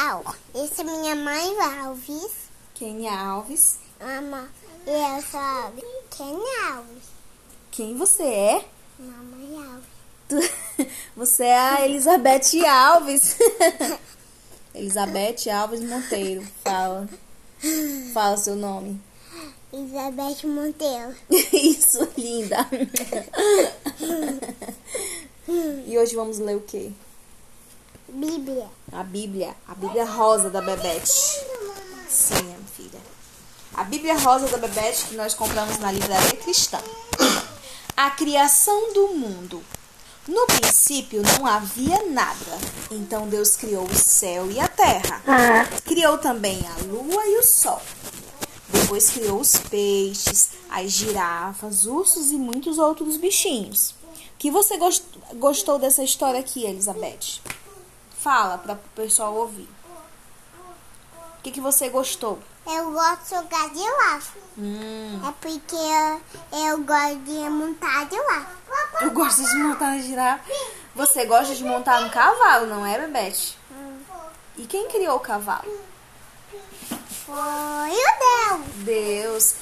Tchau. Essa é minha mãe, Alves. Kênia Alves. Mama, e eu sou é Alves? Quem você é? Mamãe Alves. Tu- Você é a Elizabeth Alves. Elizabeth Alves Monteiro. Fala. Fala seu nome. Elizabeth Monteiro. Isso, linda. E hoje vamos ler o quê? Bíblia. A Bíblia. A Bíblia rosa da Bebete. Sim, minha filha. A Bíblia rosa da Bebete que nós compramos na livraria cristã. A criação do mundo. No princípio não havia nada. Então Deus criou o céu e a terra. Criou também a lua e o sol. Depois criou os peixes, as girafas, ursos e muitos outros bichinhos. Que você gost- gostou dessa história aqui, Elizabeth? Fala para o pessoal ouvir. O que, que você gostou? Eu gosto de jogar de lava. Hum, É porque eu, eu gosto de montar de lava. eu gosto de montar na girafa. Você gosta de montar no cavalo, não é, Bebete? E quem criou o cavalo? Foi o Deus. Deus.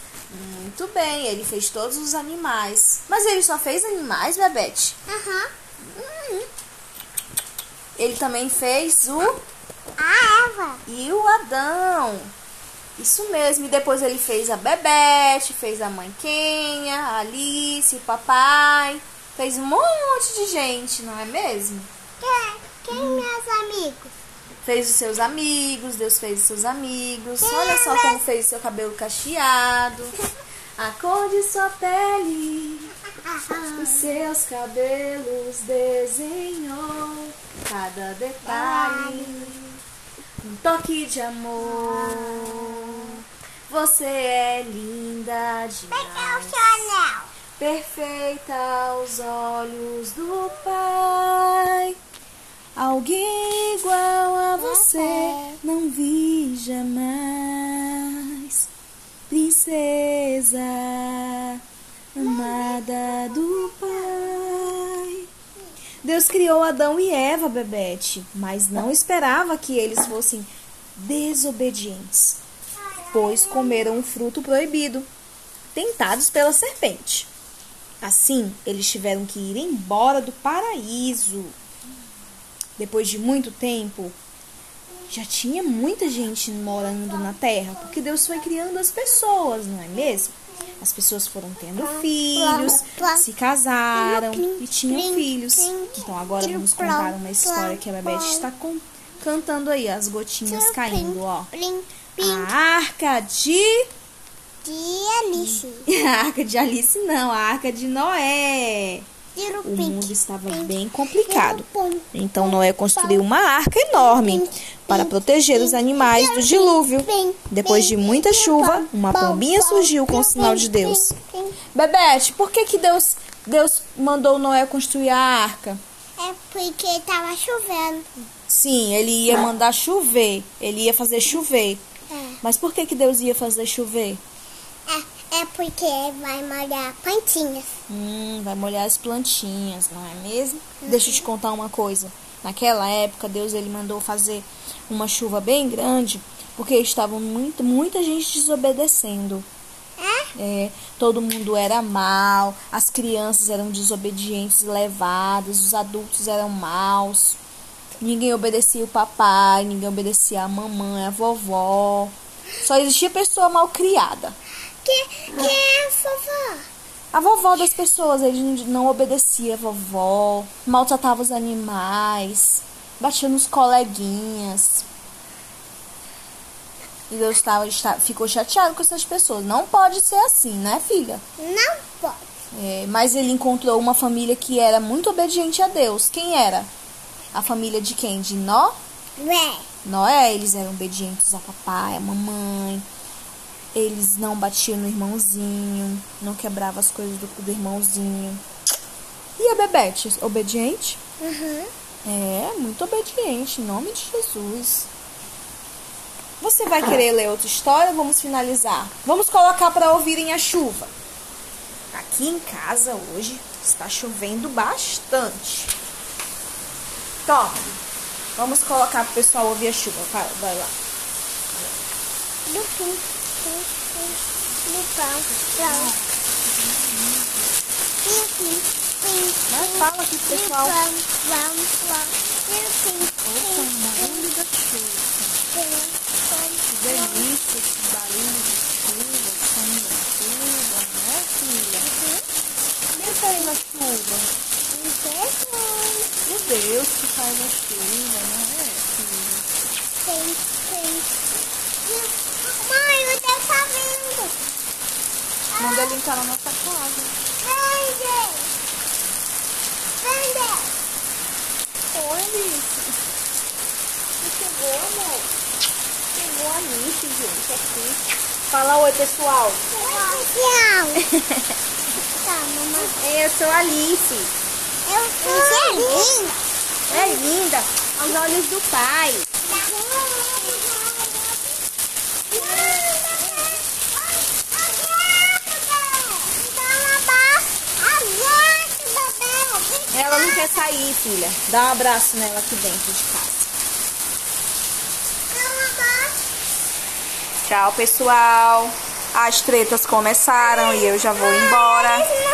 Muito bem, ele fez todos os animais. Mas ele só fez animais, Bebete? Aham. Ele também fez o A Eva. e o Adão. Isso mesmo. E depois ele fez a Bebete, fez a mãe Quenha, a Alice, o papai. Fez um monte de gente, não é mesmo? Quem? Quem meus amigos? Fez os seus amigos, Deus fez os seus amigos. Olha só como fez o seu cabelo cacheado. A cor de sua pele, os seus cabelos desenhou cada detalhe. Um toque de amor. Você é linda demais. Perfeita aos olhos do Pai. Alguém igual a você não vi jamais. Princesa amada do Pai. Deus criou Adão e Eva, Bebete, mas não esperava que eles fossem desobedientes, pois comeram um fruto proibido, tentados pela serpente. Assim, eles tiveram que ir embora do paraíso. Depois de muito tempo, já tinha muita gente morando na terra, porque Deus foi criando as pessoas, não é mesmo? As pessoas foram tendo filhos, se casaram e tinham filhos. Então agora vamos contar uma história que a Bebete está con- cantando aí, as gotinhas caindo, ó. A arca de. de Alice. A arca de Alice não, a arca de Noé. O mundo estava bem complicado. Então Noé construiu uma arca enorme para proteger os animais do dilúvio. Depois de muita chuva, uma pombinha surgiu com o sinal de Deus. Bebete, por que, que Deus, Deus mandou Noé construir a arca? É porque tava chovendo. Sim, ele ia mandar chover. Ele ia fazer chover. É. Mas por que, que Deus ia fazer chover? É, porque vai molhar plantinhas. Hum, vai molhar as plantinhas, não é mesmo? Deixa eu te contar uma coisa. Naquela época, Deus ele mandou fazer uma chuva bem grande, porque estavam muito, muita gente desobedecendo. É? É, todo mundo era mal, as crianças eram desobedientes, levadas, os adultos eram maus. Ninguém obedecia o papai, ninguém obedecia a mamãe, a vovó. Só existia pessoa mal criada. Que, quem é a vovó? A vovó das pessoas, ele não obedecia a vovó, maltratava os animais, batia nos coleguinhas. E Deus estava, ficou chateado com essas pessoas. Não pode ser assim, né, filha? Não pode. É, mas ele encontrou uma família que era muito obediente a Deus. Quem era? A família de quem? De Nó? Ué, Noé, eles eram obedientes ao papai, à mamãe. Eles não batiam no irmãozinho, não quebravam as coisas do, do irmãozinho. E a Bebete, obediente? uhum. É, muito obediente, em nome de Jesus. Você vai querer ler outra história vamos finalizar? Vamos colocar para ouvirem a chuva. Aqui em casa hoje está chovendo bastante. Toma. Vamos colocar pro pessoal ouvir a chuva. Vai, vai lá. Pim, no pão, pão. No pim, pim, Mas fala aqui pessoal. pão, pão, pão. Pim, Ouça pim, o da chuva. pim, pim. Que delícia esse barulho de chuva, o som da chuva, não é, filha? Quem faz a chuva? Interessante. Meu Deus, que faz a chuva, não é, filha? Pim, pim. Mãe, o Deus tá vindo. Manda ele entrar na nossa casa. Vem, Deus. Oi, Alice. Você chegou, amor? Chegou a Alice, gente, aqui. Fala oi, pessoal. Tchau. Tá, mamãe. Eu sou a Alice. Eu sou linda. É linda aos olhos do pai. Ela não quer sair, filha. Dá um abraço nela aqui dentro de casa. Tchau, pessoal. As tretas começaram e eu já vou embora.